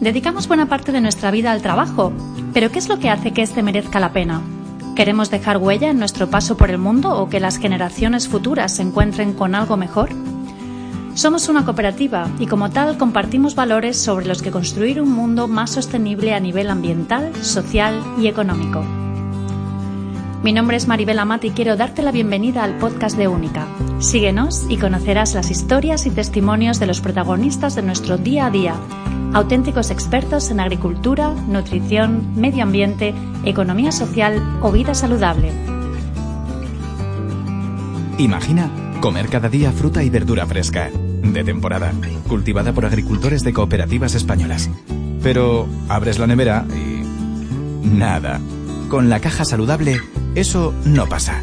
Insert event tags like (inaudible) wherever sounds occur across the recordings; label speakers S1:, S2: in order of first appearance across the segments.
S1: Dedicamos buena parte de nuestra vida al trabajo, pero ¿qué es lo que hace que éste merezca la pena? ¿Queremos dejar huella en nuestro paso por el mundo o que las generaciones futuras se encuentren con algo mejor? Somos una cooperativa y como tal compartimos valores sobre los que construir un mundo más sostenible a nivel ambiental, social y económico. Mi nombre es Maribel Amat y quiero darte la bienvenida al podcast de Única. Síguenos y conocerás las historias y testimonios de los protagonistas de nuestro día a día auténticos expertos en agricultura, nutrición, medio ambiente, economía social o vida saludable.
S2: Imagina comer cada día fruta y verdura fresca, de temporada, cultivada por agricultores de cooperativas españolas. Pero abres la nevera y... nada. Con la caja saludable, eso no pasa.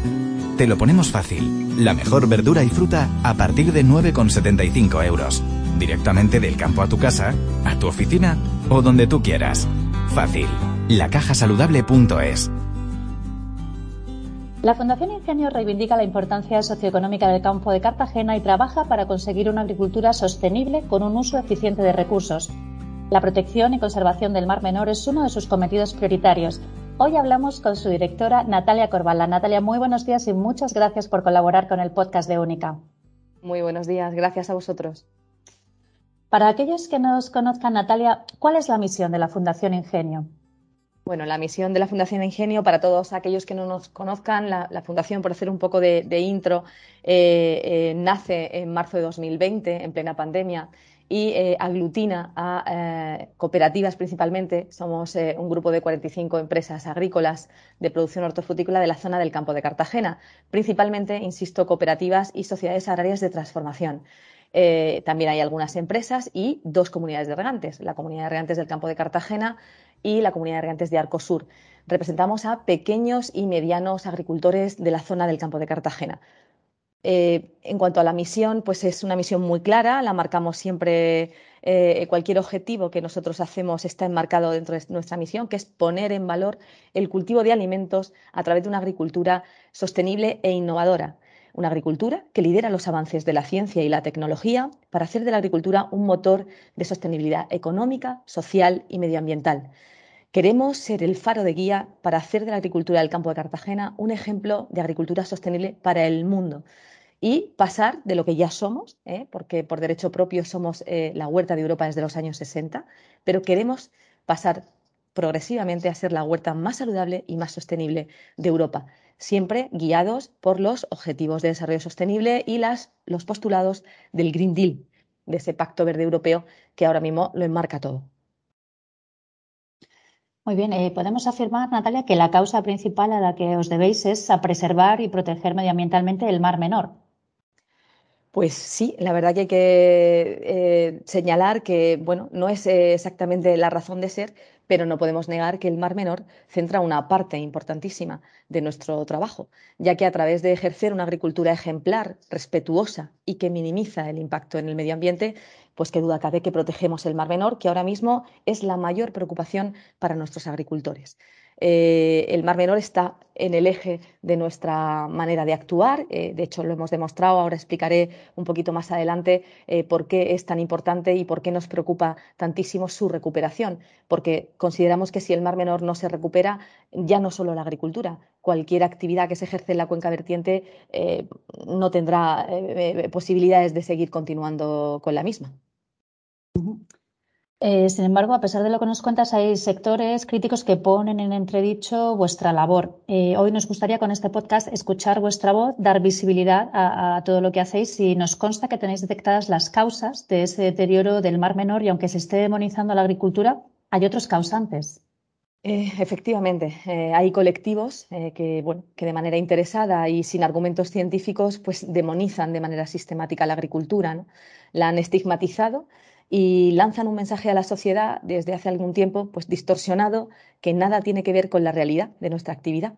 S2: Te lo ponemos fácil. La mejor verdura y fruta a partir de 9,75 euros directamente del campo a tu casa, a tu oficina o donde tú quieras. Fácil. Lacajasaludable.es.
S1: La Fundación Ingenio reivindica la importancia socioeconómica del campo de Cartagena y trabaja para conseguir una agricultura sostenible con un uso eficiente de recursos. La protección y conservación del Mar Menor es uno de sus cometidos prioritarios. Hoy hablamos con su directora Natalia Corbala. Natalia, muy buenos días y muchas gracias por colaborar con el podcast de Única.
S3: Muy buenos días, gracias a vosotros.
S1: Para aquellos que nos conozcan, Natalia, ¿cuál es la misión de la Fundación Ingenio?
S3: Bueno, la misión de la Fundación Ingenio, para todos aquellos que no nos conozcan, la, Fundación, por hacer un poco de, intro, eh, eh, nace en marzo de 2020, en plena pandemia, y eh, aglutina a cooperativas principalmente. Somos un grupo de 45 empresas agrícolas de producción hortofrutícola de la zona del campo de Cartagena, principalmente, insisto, cooperativas y sociedades agrarias de transformación. Eh, también hay algunas empresas y dos comunidades de regantes, la comunidad de regantes del campo de Cartagena y la comunidad de regantes de Arcosur. Representamos a pequeños y medianos agricultores de la zona del campo de Cartagena. Eh, en cuanto a la misión, pues es una misión muy clara, la marcamos siempre, eh, cualquier objetivo que nosotros hacemos está enmarcado dentro de nuestra misión, que es poner en valor el cultivo de alimentos a través de una agricultura sostenible e innovadora una agricultura que lidera los avances de la ciencia y la tecnología para hacer de la agricultura un motor de sostenibilidad económica, social y medioambiental. Queremos ser el faro de guía para hacer de la agricultura del campo de Cartagena un ejemplo de agricultura sostenible para el mundo y pasar de lo que ya somos, ¿eh? porque por derecho propio somos eh, la huerta de Europa desde los años 60, pero queremos pasar progresivamente a ser la huerta más saludable y más sostenible de Europa siempre guiados por los Objetivos de Desarrollo Sostenible y las, los postulados del Green Deal, de ese Pacto Verde Europeo que ahora mismo lo enmarca todo.
S1: Muy bien, eh, podemos afirmar, Natalia, que la causa principal a la que os debéis es a preservar y proteger medioambientalmente el Mar Menor.
S3: Pues sí, la verdad que hay que eh, señalar que bueno, no es exactamente la razón de ser, pero no podemos negar que el Mar Menor centra una parte importantísima de nuestro trabajo, ya que a través de ejercer una agricultura ejemplar, respetuosa y que minimiza el impacto en el medio ambiente, pues qué duda cabe que protegemos el Mar Menor, que ahora mismo es la mayor preocupación para nuestros agricultores. Eh, el Mar Menor está en el eje de nuestra manera de actuar. Eh, de hecho, lo hemos demostrado. Ahora explicaré un poquito más adelante eh, por qué es tan importante y por qué nos preocupa tantísimo su recuperación. Porque consideramos que si el Mar Menor no se recupera, ya no solo la agricultura, cualquier actividad que se ejerce en la cuenca vertiente no tendrá posibilidades de seguir continuando con la misma.
S1: Eh, sin embargo, a pesar de lo que nos cuentas, hay sectores críticos que ponen en entredicho vuestra labor. Eh, hoy nos gustaría con este podcast escuchar vuestra voz, dar visibilidad a, todo lo que hacéis y nos consta que tenéis detectadas las causas de ese deterioro del Mar Menor y aunque se esté demonizando la agricultura, hay otros causantes.
S3: Eh, efectivamente, hay colectivos que, bueno, que de manera interesada y sin argumentos científicos pues demonizan de manera sistemática la agricultura, la han estigmatizado y lanzan un mensaje a la sociedad desde hace algún tiempo pues distorsionado que nada tiene que ver con la realidad de nuestra actividad.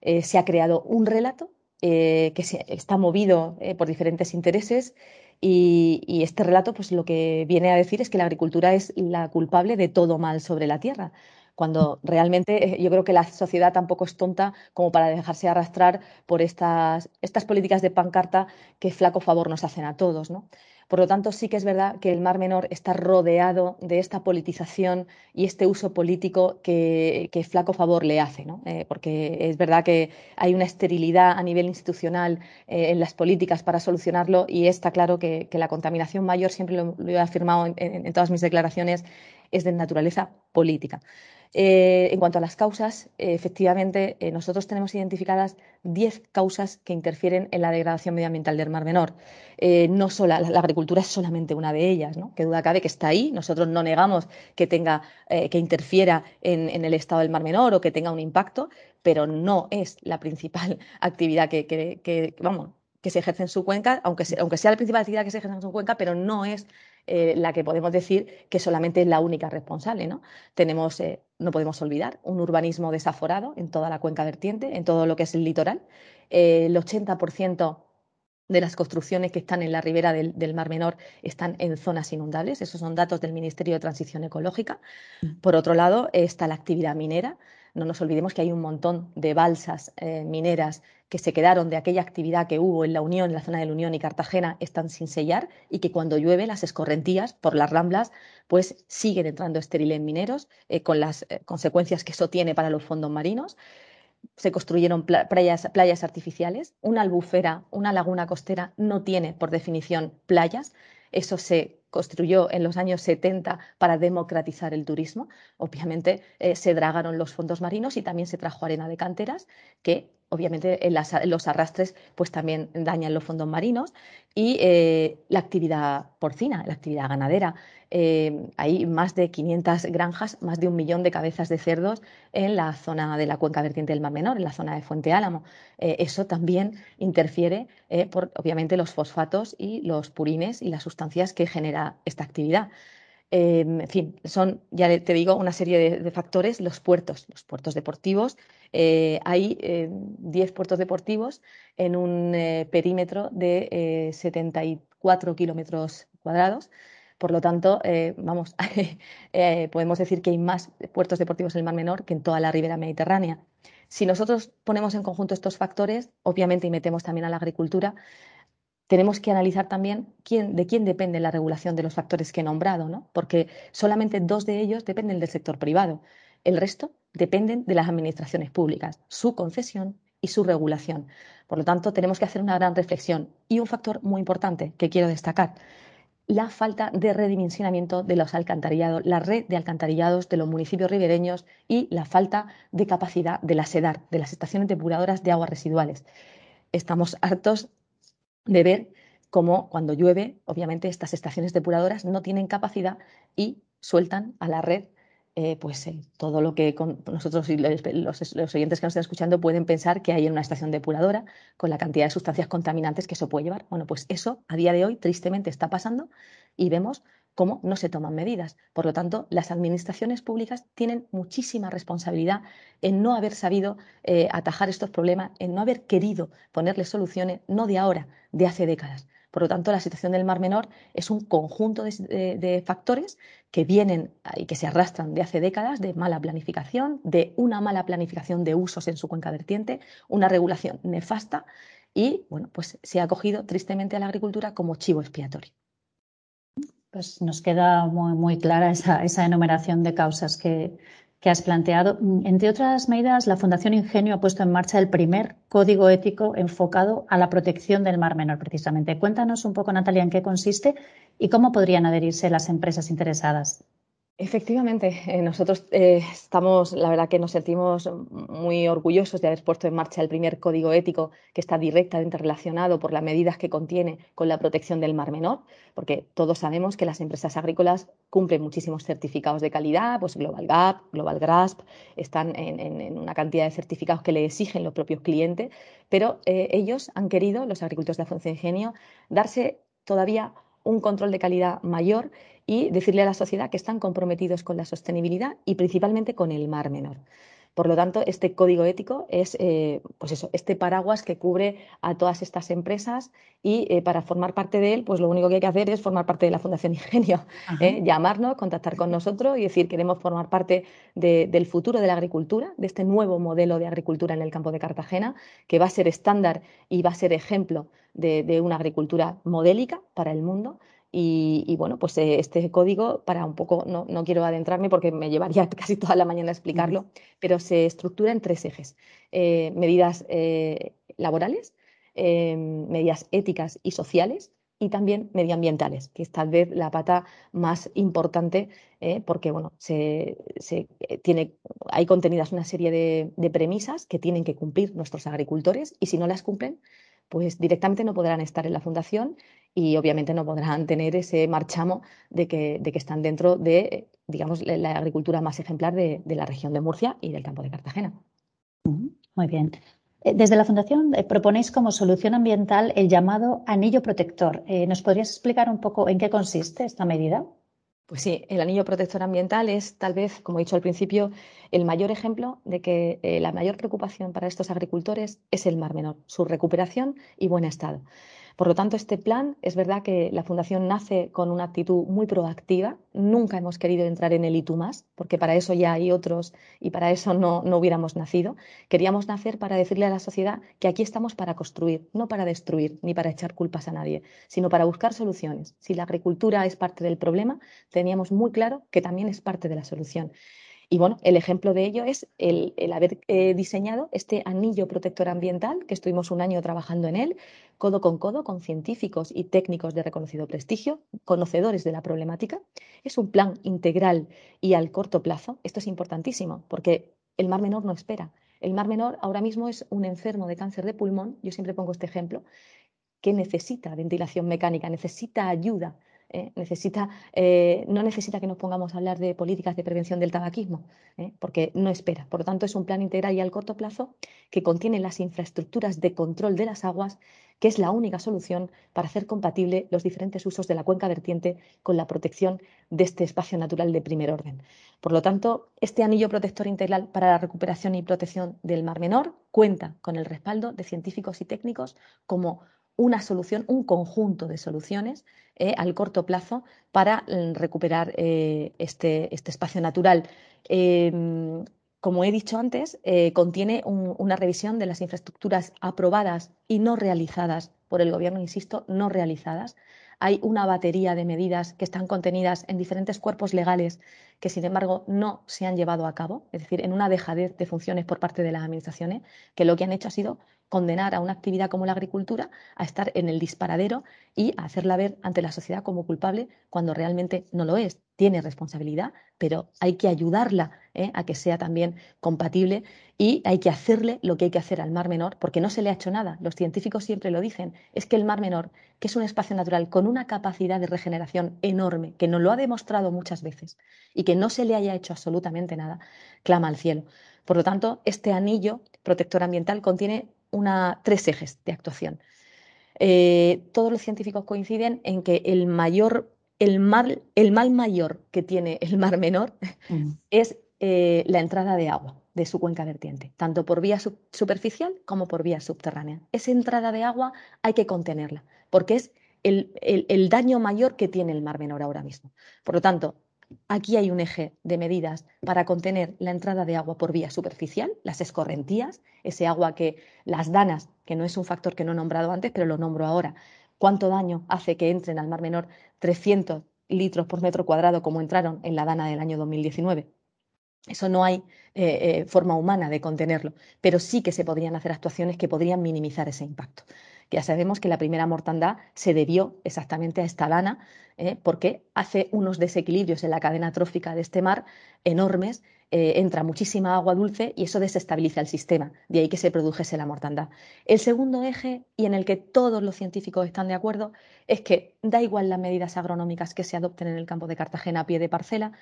S3: Eh, se ha creado un relato eh, que está movido eh, por diferentes intereses y, este relato pues lo que viene a decir es que la agricultura es la culpable de todo mal sobre la tierra cuando realmente yo creo que la sociedad tampoco es tonta como para dejarse arrastrar por estas, estas políticas de pancarta que flaco favor nos hacen a todos. ¿no? Por lo tanto, sí que es verdad que el Mar Menor está rodeado de esta politización y este uso político que, flaco favor le hace, ¿no? Eh, porque es verdad que hay una esterilidad a nivel institucional eh, en las políticas para solucionarlo y está claro que, la contaminación mayor, siempre lo, he afirmado en todas mis declaraciones, es de naturaleza política. Eh, en cuanto a las causas, eh, efectivamente, eh, nosotros tenemos identificadas 10 causas que interfieren en la degradación medioambiental del Mar Menor. no solo, la, agricultura es solamente una de ellas, ¿no? que duda cabe que está ahí. Nosotros no negamos que, tenga, que interfiera en, el estado del Mar Menor o que tenga un impacto, pero no es la principal (laughs) actividad que, vamos, que se ejerce en su cuenca, aunque aunque sea la principal actividad que se ejerce en su cuenca, pero no es eh, la que podemos decir que solamente es la única responsable. ¿no? Tenemos, eh, no podemos olvidar, un urbanismo desaforado en toda la cuenca vertiente, en todo lo que es el litoral. Eh, el 80% de las construcciones que están en la ribera del, del, Mar Menor están en zonas inundables. Esos son datos del Ministerio de Transición Ecológica. Mm. Por otro lado, está la actividad minera. No nos olvidemos que hay un montón de balsas eh, mineras que se quedaron de aquella actividad que hubo en la Unión, en la zona de la Unión y Cartagena, están sin sellar y que cuando llueve las escorrentías por las ramblas pues siguen entrando estériles mineros eh, con las eh, consecuencias que eso tiene para los fondos marinos. Se construyeron playas, playas artificiales. Una albufera, una laguna costera no tiene por definición playas. Eso se construyó en los años 70 para democratizar el turismo. Obviamente eh, se dragaron los fondos marinos y también se trajo arena de canteras que obviamente en, los arrastres pues también dañan los fondos marinos y eh, la actividad porcina, la actividad ganadera. Eh, hay más de 500 granjas, más de un millón de cabezas de cerdos en la zona de la cuenca vertiente del Mar Menor, en la zona de Fuente Álamo. Eso también interfiere por, obviamente, los fosfatos y los purines y las sustancias que genera esta actividad. en fin, son, ya te digo, una serie de factores, los puertos, los puertos deportivos, eh, hay 10 eh, puertos deportivos en un eh, perímetro de 74 kilómetros cuadrados. Por lo tanto, vamos, (laughs) podemos decir que hay más puertos deportivos en el Mar Menor que en toda la ribera mediterránea. Si nosotros ponemos en conjunto estos factores, obviamente, y metemos también a la agricultura, tenemos que analizar también quién, de quién depende la regulación de los factores que he nombrado, ¿no? porque solamente dos de ellos dependen del sector privado. El resto dependen de las administraciones públicas, su concesión y su regulación. Por lo tanto, tenemos que hacer una gran reflexión. Y un factor muy importante que quiero destacar, la falta de redimensionamiento de los alcantarillados, la red de alcantarillados de los municipios ribereños y la falta de capacidad de la SEDAR, de las estaciones depuradoras de aguas residuales. Estamos hartos de ver cómo cuando llueve, obviamente estas estaciones depuradoras no tienen capacidad y sueltan a la red eh, pues eh, todo lo que nosotros y los, oyentes que nos están escuchando pueden pensar que hay en una estación depuradora con la cantidad de sustancias contaminantes que eso puede llevar. Bueno, pues eso a día de hoy tristemente está pasando y vemos cómo no se toman medidas. Por lo tanto, las administraciones públicas tienen muchísima responsabilidad en no haber sabido eh, atajar estos problemas, en no haber querido ponerles soluciones, no de ahora, de hace décadas. Por lo tanto, la situación del Mar Menor es un conjunto de, factores que vienen y que se arrastran de hace décadas de mala planificación, de una mala planificación de usos en su cuenca vertiente, una regulación nefasta y, bueno, pues se ha cogido tristemente a la agricultura como chivo expiatorio.
S1: Pues nos queda muy, muy clara esa, esa enumeración de causas que, que has planteado. Entre otras medidas, la Fundación Ingenio ha puesto en marcha el primer código ético enfocado a la protección del Mar Menor, precisamente. Cuéntanos un poco, Natalia, en qué consiste y cómo podrían adherirse las empresas interesadas.
S3: Efectivamente, eh, nosotros eh, estamos, la verdad que nos sentimos muy orgullosos de haber puesto en marcha el primer código ético que está directamente relacionado por las medidas que contiene con la protección del mar menor, porque todos sabemos que las empresas agrícolas cumplen muchísimos certificados de calidad, pues Global Gap, Global Grasp, están en, una cantidad de certificados que le exigen los propios clientes, pero eh, ellos han querido, los agricultores de Función Ingenio, darse todavía un control de calidad mayor y decirle a la sociedad que están comprometidos con la sostenibilidad y principalmente con el mar menor. Por lo tanto, este código ético es eh, pues eso, este paraguas que cubre a todas estas empresas y eh, para formar parte de él, pues lo único que hay que hacer es formar parte de la Fundación (laughs) Ingenio, ¿eh? llamarnos, contactar con nosotros y decir queremos formar parte del futuro de la agricultura, de este nuevo modelo de agricultura en el campo de Cartagena, que va a ser estándar y va a ser ejemplo de una agricultura modélica para el mundo Y, bueno, pues eh, este código, para un poco, no, no, quiero adentrarme porque me llevaría (laughs) casi toda la mañana a explicarlo, pero se estructura en tres ejes. Eh, medidas eh, laborales, medidas éticas y sociales y también medioambientales, que es tal vez la pata más importante porque bueno, se, tiene, hay contenidas una serie de, de premisas que tienen que cumplir nuestros agricultores y si no las cumplen, pues directamente no podrán estar en la fundación y obviamente no podrán tener ese marchamo de que, de que están dentro de, digamos, la agricultura más ejemplar de, la región de Murcia y del campo de Cartagena.
S1: Muy bien. Eh, desde la Fundación eh, proponéis como solución ambiental el llamado anillo protector. Eh, ¿Nos podrías explicar un poco en qué consiste esta medida?
S3: Pues sí, el anillo protector ambiental es tal vez, como he dicho al principio, el mayor ejemplo de que la mayor preocupación para estos agricultores es el mar menor, su recuperación y buen estado. Por lo tanto, este plan es verdad que la Fundación nace con una actitud muy proactiva. Nunca hemos querido entrar en el y más, porque para eso ya hay otros y para eso no, no hubiéramos nacido. Queríamos nacer para decirle a la sociedad que aquí estamos para construir, no para destruir ni para echar culpas a nadie, sino para buscar soluciones. Si la agricultura es parte del problema, teníamos muy claro que también es parte de la solución. Y bueno, el ejemplo de ello es el, haber eh, diseñado este anillo protector ambiental, que estuvimos un año trabajando en él, codo con codo, con científicos y técnicos de reconocido prestigio, conocedores de la problemática. Es un plan integral y al corto plazo. Esto es importantísimo, porque el Mar Menor no espera. El Mar Menor ahora mismo es un enfermo de cáncer de pulmón, yo siempre pongo este ejemplo, que necesita ventilación mecánica, necesita ayuda ¿eh? necesita, eh, no necesita que nos pongamos a hablar de políticas de prevención del tabaquismo, ¿eh? porque no espera. Por lo tanto, es un plan integral y al corto plazo que contiene las infraestructuras de control de las aguas, que es la única solución para hacer compatible los diferentes usos de la cuenca vertiente con la protección de este espacio natural de primer orden. Por lo tanto, este anillo protector integral para la recuperación y protección del Mar Menor cuenta con el respaldo de científicos y técnicos como una solución, un conjunto de soluciones eh, al corto plazo para mm, recuperar eh, este, este, espacio natural. Em, como he dicho antes, eh, contiene una revisión de las infraestructuras aprobadas y no realizadas por el Gobierno, insisto, no realizadas. Hay una batería de medidas que están contenidas en diferentes cuerpos legales que, sin embargo, no se han llevado a cabo, es decir, en una dejadez de funciones por parte de las administraciones, que lo que han hecho ha sido condenar a una actividad como la agricultura a estar en el disparadero y a hacerla ver ante la sociedad como culpable cuando realmente no lo es. Tiene responsabilidad, pero hay que ayudarla ¿eh? a que sea también compatible y hay que hacerle lo que hay que hacer al Mar Menor, porque no se le ha hecho nada. Los científicos siempre lo dicen. Es que el Mar Menor, que es un espacio natural con una capacidad de regeneración enorme, que nos lo ha demostrado muchas veces y que no se le haya hecho absolutamente nada, clama al cielo. Por lo tanto, este anillo protector ambiental contiene una, tres ejes de actuación. Eh, todos los científicos coinciden en que el mayor, el mal, el mal mayor que tiene el mar menor mm. (laughs) es eh, la entrada de agua de su cuenca vertiente, tanto por vía superficial como por vía subterránea. Esa entrada de agua hay que contenerla, porque es el, el, daño mayor que tiene el mar menor ahora mismo. Por lo tanto, Aquí hay un eje de medidas para contener la entrada de agua por vía superficial, las escorrentías, ese agua que las danas, que no es un factor que no he nombrado antes, pero lo nombro ahora, cuánto daño hace que entren al Mar Menor 300 litros por metro cuadrado como entraron en la dana del año 2019. Eso no hay eh, eh, forma humana de contenerlo, pero sí que se podrían hacer actuaciones que podrían minimizar ese impacto. Ya sabemos que la primera mortandad se debió exactamente a esta lana, ¿eh? porque hace unos desequilibrios en la cadena trófica de este mar enormes, entra muchísima agua dulce y eso desestabiliza el sistema, de ahí que se produjese la mortandad. El segundo eje, y en el que todos los científicos están de acuerdo, es que da igual las medidas agronómicas que se adopten en el campo de Cartagena a pie de parcela,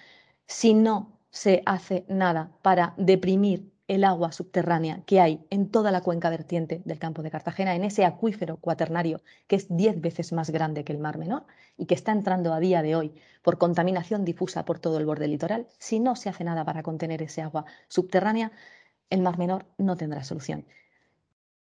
S3: si no se hace nada para deprimir el agua subterránea que hay en toda la cuenca vertiente del campo de Cartagena, en ese acuífero cuaternario que es diez veces más grande que el Mar Menor y que está entrando a día de hoy por contaminación difusa por todo el borde litoral, si no se hace nada para contener ese agua subterránea, el Mar Menor no tendrá solución.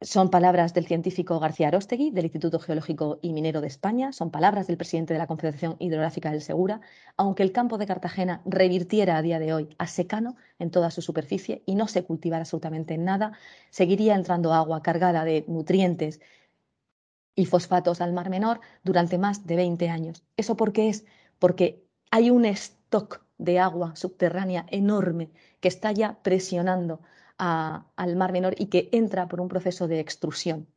S3: Son palabras del científico García Arostegui, del Instituto Geológico y Minero de España, son palabras del presidente de la Confederación Hidrográfica del Segura, aunque el campo de Cartagena revirtiera a día de hoy a secano en toda su superficie y no se cultivara absolutamente nada, seguiría entrando agua cargada de nutrientes y fosfatos al Mar Menor durante más de 20 años. ¿Eso por qué es? Porque hay un stock de agua subterránea enorme que está ya presionando al Mar Menor y que entra por un proceso de extrusión.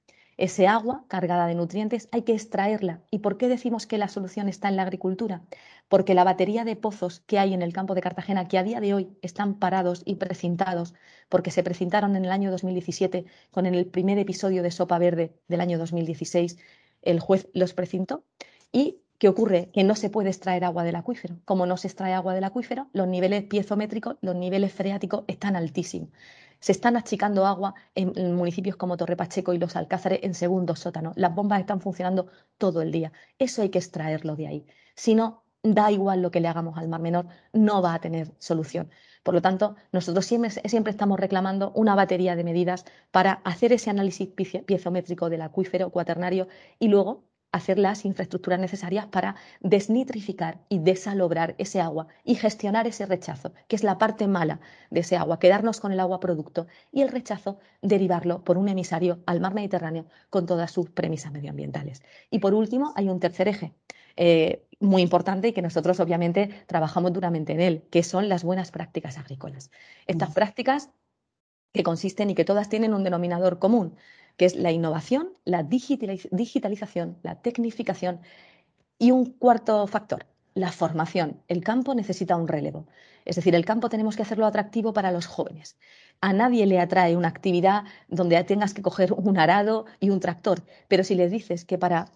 S3: Ese agua cargada de nutrientes hay que extraerla. ¿Y por qué decimos que la solución está en la agricultura? Porque la batería de pozos que hay en el campo de Cartagena, que a día de hoy están parados y precintados, porque se precintaron en el año 2017 con el primer episodio de Sopa Verde del año 2016, el juez los precintó. ¿Y qué ocurre? Que no se puede extraer agua del acuífero. Como no se extrae agua del acuífero, los niveles piezométricos, los niveles freáticos están altísimos se están achicando agua en, municipios como Torre Pacheco y Los Alcázares en segundos sótanos. Las bombas están funcionando todo el día. Eso hay que extraerlo de ahí. Si no, da igual lo que le hagamos al Mar Menor, no va a tener solución. Por lo tanto, nosotros siempre, siempre, estamos reclamando una batería de medidas para hacer ese análisis piezométrico del acuífero cuaternario y luego hacer las infraestructuras necesarias para desnitrificar y desalobrar ese agua y gestionar ese rechazo, que es la parte mala de ese agua, quedarnos con el agua producto y el rechazo derivarlo por un emisario al mar Mediterráneo con todas sus premisas medioambientales. Y por último, hay un tercer eje. Eh, muy importante y que nosotros obviamente trabajamos duramente en él, que son las buenas prácticas agrícolas. Estas prácticas que consisten y que todas tienen un denominador común, que es la innovación, la digitalización, la tecnificación y un cuarto factor, la formación. El campo necesita un relevo. Es decir, el campo tenemos que hacerlo atractivo para los jóvenes. A nadie le atrae una actividad donde tengas que coger un arado y un tractor, pero si le dices que para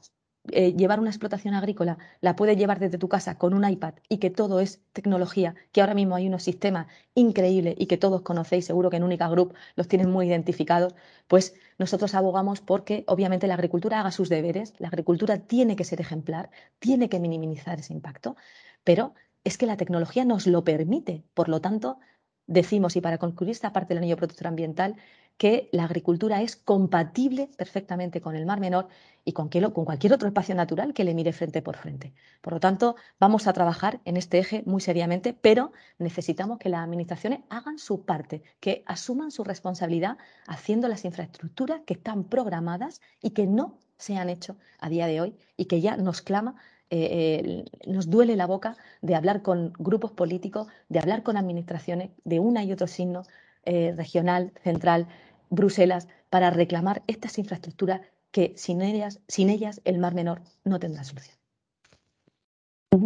S3: eh, llevar una explotación agrícola la puedes llevar desde tu casa con un iPad y que todo es tecnología, que ahora mismo hay unos sistemas increíbles y que todos conocéis, seguro que en Única Group los tienen muy identificados, pues nosotros abogamos porque obviamente la agricultura haga sus deberes, la agricultura tiene que ser ejemplar, tiene que minimizar ese impacto, pero es que la tecnología nos lo permite, por lo tanto, decimos, y para concluir esta parte del anillo protector ambiental, que la agricultura es compatible perfectamente con el Mar Menor y con, cualquier otro espacio natural que le mire frente por frente. Por lo tanto, vamos a trabajar en este eje muy seriamente, pero necesitamos que las administraciones hagan su parte, que asuman su responsabilidad haciendo las infraestructuras que están programadas y que no se han hecho a día de hoy y que ya nos clama eh, nos duele la boca de hablar con grupos políticos, de hablar con administraciones de una y otro signo, eh, regional, central, Bruselas, para reclamar estas infraestructuras que sin ellas, sin ellas el Mar Menor no tendrá solución.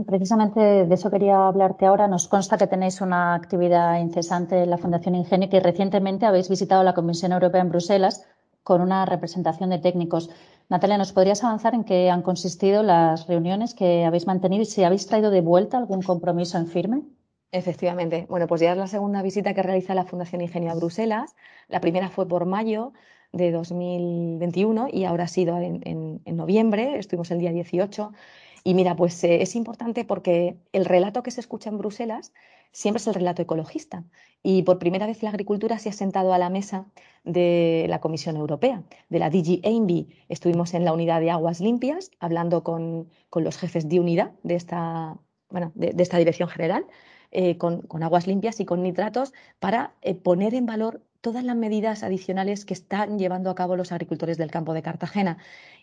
S1: Precisamente de eso quería hablarte ahora. Nos consta que tenéis una actividad incesante en la Fundación Ingenio y que recientemente habéis visitado la Comisión Europea en Bruselas con una representación de técnicos. Natalia, ¿nos podrías avanzar en qué han consistido las reuniones que habéis mantenido y si habéis traído de vuelta algún compromiso en firme?
S3: Efectivamente. Bueno, pues ya es la segunda visita que realiza la Fundación Ingenio a Bruselas. La primera fue por mayo de 2021 y ahora ha sido en, noviembre, estuvimos el día 18. Y mira, pues eh, es importante porque el relato que se escucha en Bruselas siempre es el relato ecologista. Y por primera vez la agricultura se ha sentado a la mesa de la Comisión Europea, de la DG ENVI. Estuvimos en la unidad de aguas limpias hablando con, los jefes de unidad de esta, bueno, de esta dirección general eh, con, aguas limpias y con nitratos para eh, poner en valor todas las medidas adicionales que están llevando a cabo los agricultores del campo de Cartagena.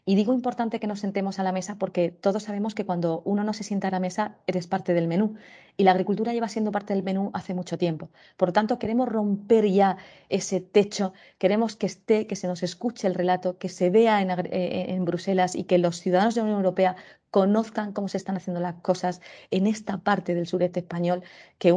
S3: Y digo importante que nos sentemos a la mesa porque todos sabemos que cuando uno no se sienta a la mesa eres parte del menú y la agricultura lleva siendo parte del menú hace mucho tiempo. Por lo tanto, queremos romper ya ese techo, queremos que esté, que se nos escuche el relato, que se vea en, eh, en Bruselas y que los ciudadanos de la Unión Europea conozcan cómo se están haciendo las cosas en esta parte del sureste español que,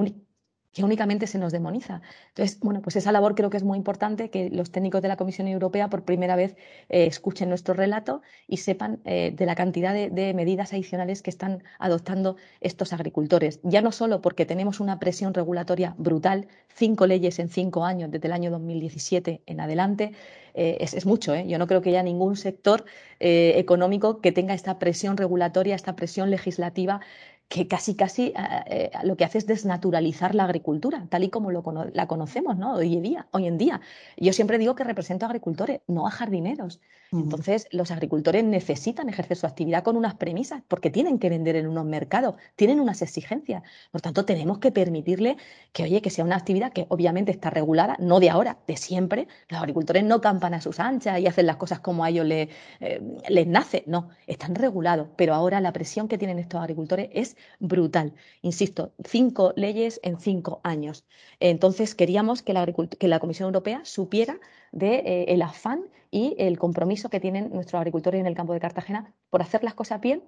S3: que únicamente se nos demoniza. Entonces, bueno, pues esa labor creo que es muy importante, que los técnicos de la Comisión Europea por primera vez eh, escuchen nuestro relato y sepan eh, de la cantidad de, medidas adicionales que están adoptando estos agricultores. Ya no solo porque tenemos una presión regulatoria brutal, cinco leyes en cinco años, desde el año 2017 en adelante, eh, es, mucho. Yo no creo que haya ningún sector económico que tenga esta presión regulatoria, esta presión legislativa que casi, casi eh, lo que hace es desnaturalizar la agricultura, tal y como la conocemos ¿no? hoy, en día, hoy en día. Yo siempre digo que represento a agricultores, no a jardineros. Entonces, los agricultores necesitan ejercer su actividad con unas premisas, porque tienen que vender en unos mercados, tienen unas exigencias. Por tanto, tenemos que permitirle que, oye, que sea una actividad que obviamente está regulada, no de ahora, de siempre. Los agricultores no campan a sus anchas y hacen las cosas como a ellos les, eh, les nace, no, están regulados. Pero ahora la presión que tienen estos agricultores es brutal. Insisto, cinco leyes en cinco años. Entonces, queríamos que la, que la Comisión Europea supiera del de, eh, afán y el compromiso que tienen nuestros agricultores en el campo de Cartagena por hacer las cosas bien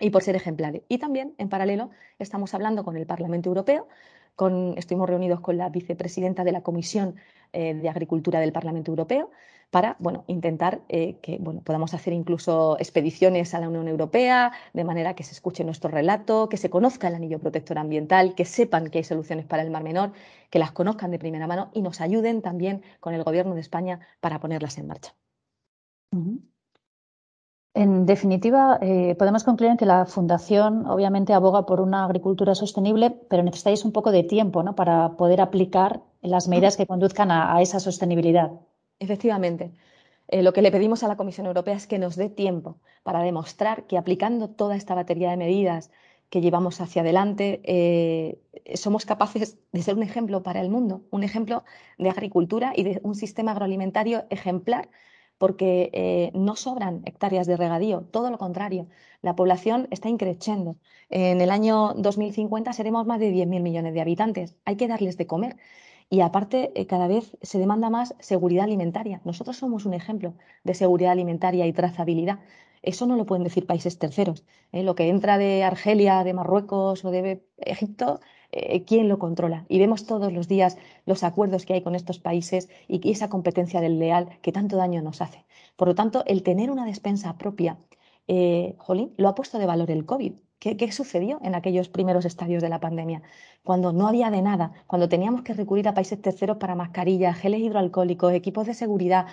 S3: y por ser ejemplares. Y también, en paralelo, estamos hablando con el Parlamento Europeo, con, estuvimos reunidos con la vicepresidenta de la Comisión eh, de Agricultura del Parlamento Europeo para bueno, intentar eh, que bueno, podamos hacer incluso expediciones a la Unión Europea, de manera que se escuche nuestro relato, que se conozca el anillo protector ambiental, que sepan que hay soluciones para el Mar Menor, que las conozcan de primera mano y nos ayuden también con el Gobierno de España para ponerlas en marcha.
S1: En definitiva, eh, podemos concluir que la Fundación obviamente aboga por una agricultura sostenible, pero necesitáis un poco de tiempo ¿no? para poder aplicar las medidas que conduzcan a, esa sostenibilidad.
S3: Efectivamente. Eh, lo que le pedimos a la Comisión Europea es que nos dé tiempo para demostrar que aplicando toda esta batería de medidas que llevamos hacia adelante, eh, somos capaces de ser un ejemplo para el mundo, un ejemplo de agricultura y de un sistema agroalimentario ejemplar porque eh, no sobran hectáreas de regadío, todo lo contrario, la población está increciendo. En el año 2050 seremos más de 10.000 millones de habitantes, hay que darles de comer. Y aparte, eh, cada vez se demanda más seguridad alimentaria. Nosotros somos un ejemplo de seguridad alimentaria y trazabilidad. Eso no lo pueden decir países terceros. ¿eh? Lo que entra de Argelia, de Marruecos o de Egipto eh, quién lo controla. Y vemos todos los días los acuerdos que hay con estos países y esa competencia del leal que tanto daño nos hace. Por lo tanto, el tener una despensa propia, eh, Jolín, lo ha puesto de valor el COVID. ¿Qué, ¿Qué, sucedió en aquellos primeros estadios de la pandemia? Cuando no había de nada, cuando teníamos que recurrir a países terceros para mascarillas, geles hidroalcohólicos, equipos de seguridad.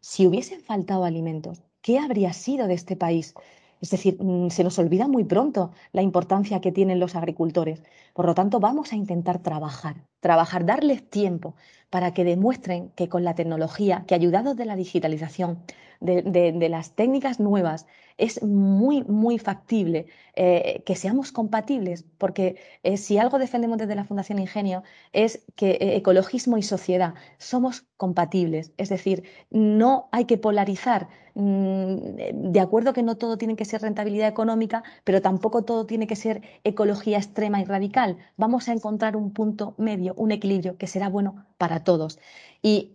S3: Si hubiesen faltado alimentos, ¿qué habría sido de este país? Es decir, mm, se nos olvida muy pronto la importancia que tienen los agricultores. Por lo tanto, vamos a intentar trabajar, trabajar, darles tiempo para que demuestren que con la tecnología, que ayudados de la digitalización, de, las técnicas nuevas, es muy, muy factible eh, que seamos compatibles, porque eh, si algo defendemos desde la Fundación Ingenio es que eh, ecologismo y sociedad somos compatibles, es decir, no hay que polarizar, mm, de acuerdo que no todo tiene que ser rentabilidad económica, pero tampoco todo tiene que ser ecología extrema y radical. Vamos a encontrar un punto medio, un equilibrio que será bueno para todos. Y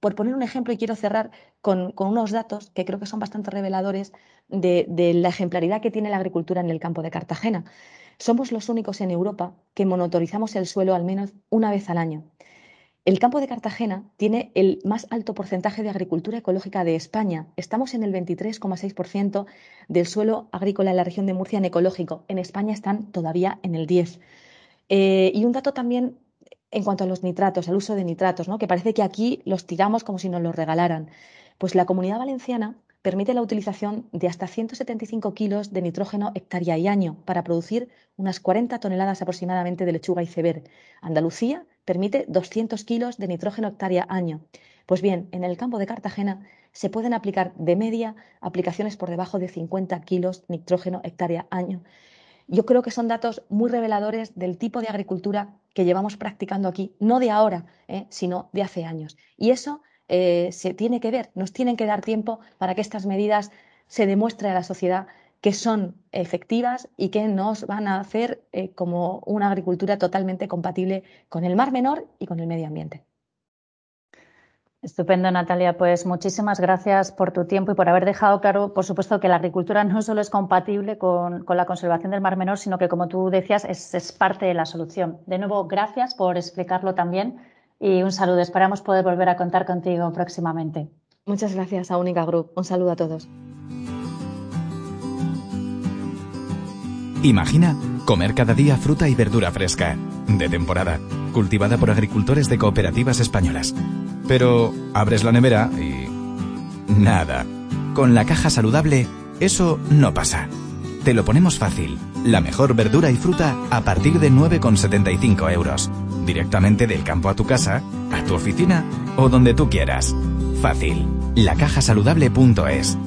S3: por poner un ejemplo, y quiero cerrar con, unos datos que creo que son bastante reveladores de, la ejemplaridad que tiene la agricultura en el campo de Cartagena. Somos los únicos en Europa que monotorizamos el suelo al menos una vez al año. El campo de Cartagena tiene el más alto porcentaje de agricultura ecológica de España. Estamos en el 23,6% del suelo agrícola en la región de Murcia en ecológico. En España están todavía en el 10%. Eh, y un dato también en cuanto a los nitratos, al uso de nitratos, ¿no? que parece que aquí los tiramos como si nos los regalaran. Pues la comunidad valenciana permite la utilización de hasta 175 kilos de nitrógeno hectárea y año para producir unas 40 toneladas aproximadamente de lechuga iceberg. Andalucía permite 200 kilos de nitrógeno hectárea año. Pues bien, en el campo de Cartagena se pueden aplicar de media aplicaciones por debajo de 50 kilos de nitrógeno hectárea año. Yo creo que son datos muy reveladores del tipo de agricultura que llevamos practicando aquí, no de ahora, ¿eh? sino de hace años. Y eso eh, se tiene que ver, nos tienen que dar tiempo para que estas medidas se demuestren a la sociedad que son efectivas y que nos van a hacer eh, como una agricultura totalmente compatible con el mar menor y con el medio ambiente.
S1: Estupendo, Natalia. Pues muchísimas gracias por tu tiempo y por haber dejado claro, por supuesto, que la agricultura no solo es compatible con, la conservación del Mar Menor, sino que, como tú decías, es, parte de la solución. De nuevo, gracias por explicarlo también y un saludo. Esperamos poder volver a contar contigo próximamente.
S3: Muchas gracias a Única Group. Un saludo a todos.
S2: Imagina comer cada día fruta y verdura fresca, de temporada, cultivada por agricultores de cooperativas españolas pero abres la nevera y... Nada. Con la caja saludable, eso no pasa. Te lo ponemos fácil. La mejor verdura y fruta a partir de 9,75 euros. Directamente del campo a tu casa, a tu oficina o donde tú quieras. Fácil. Lacajasaludable.es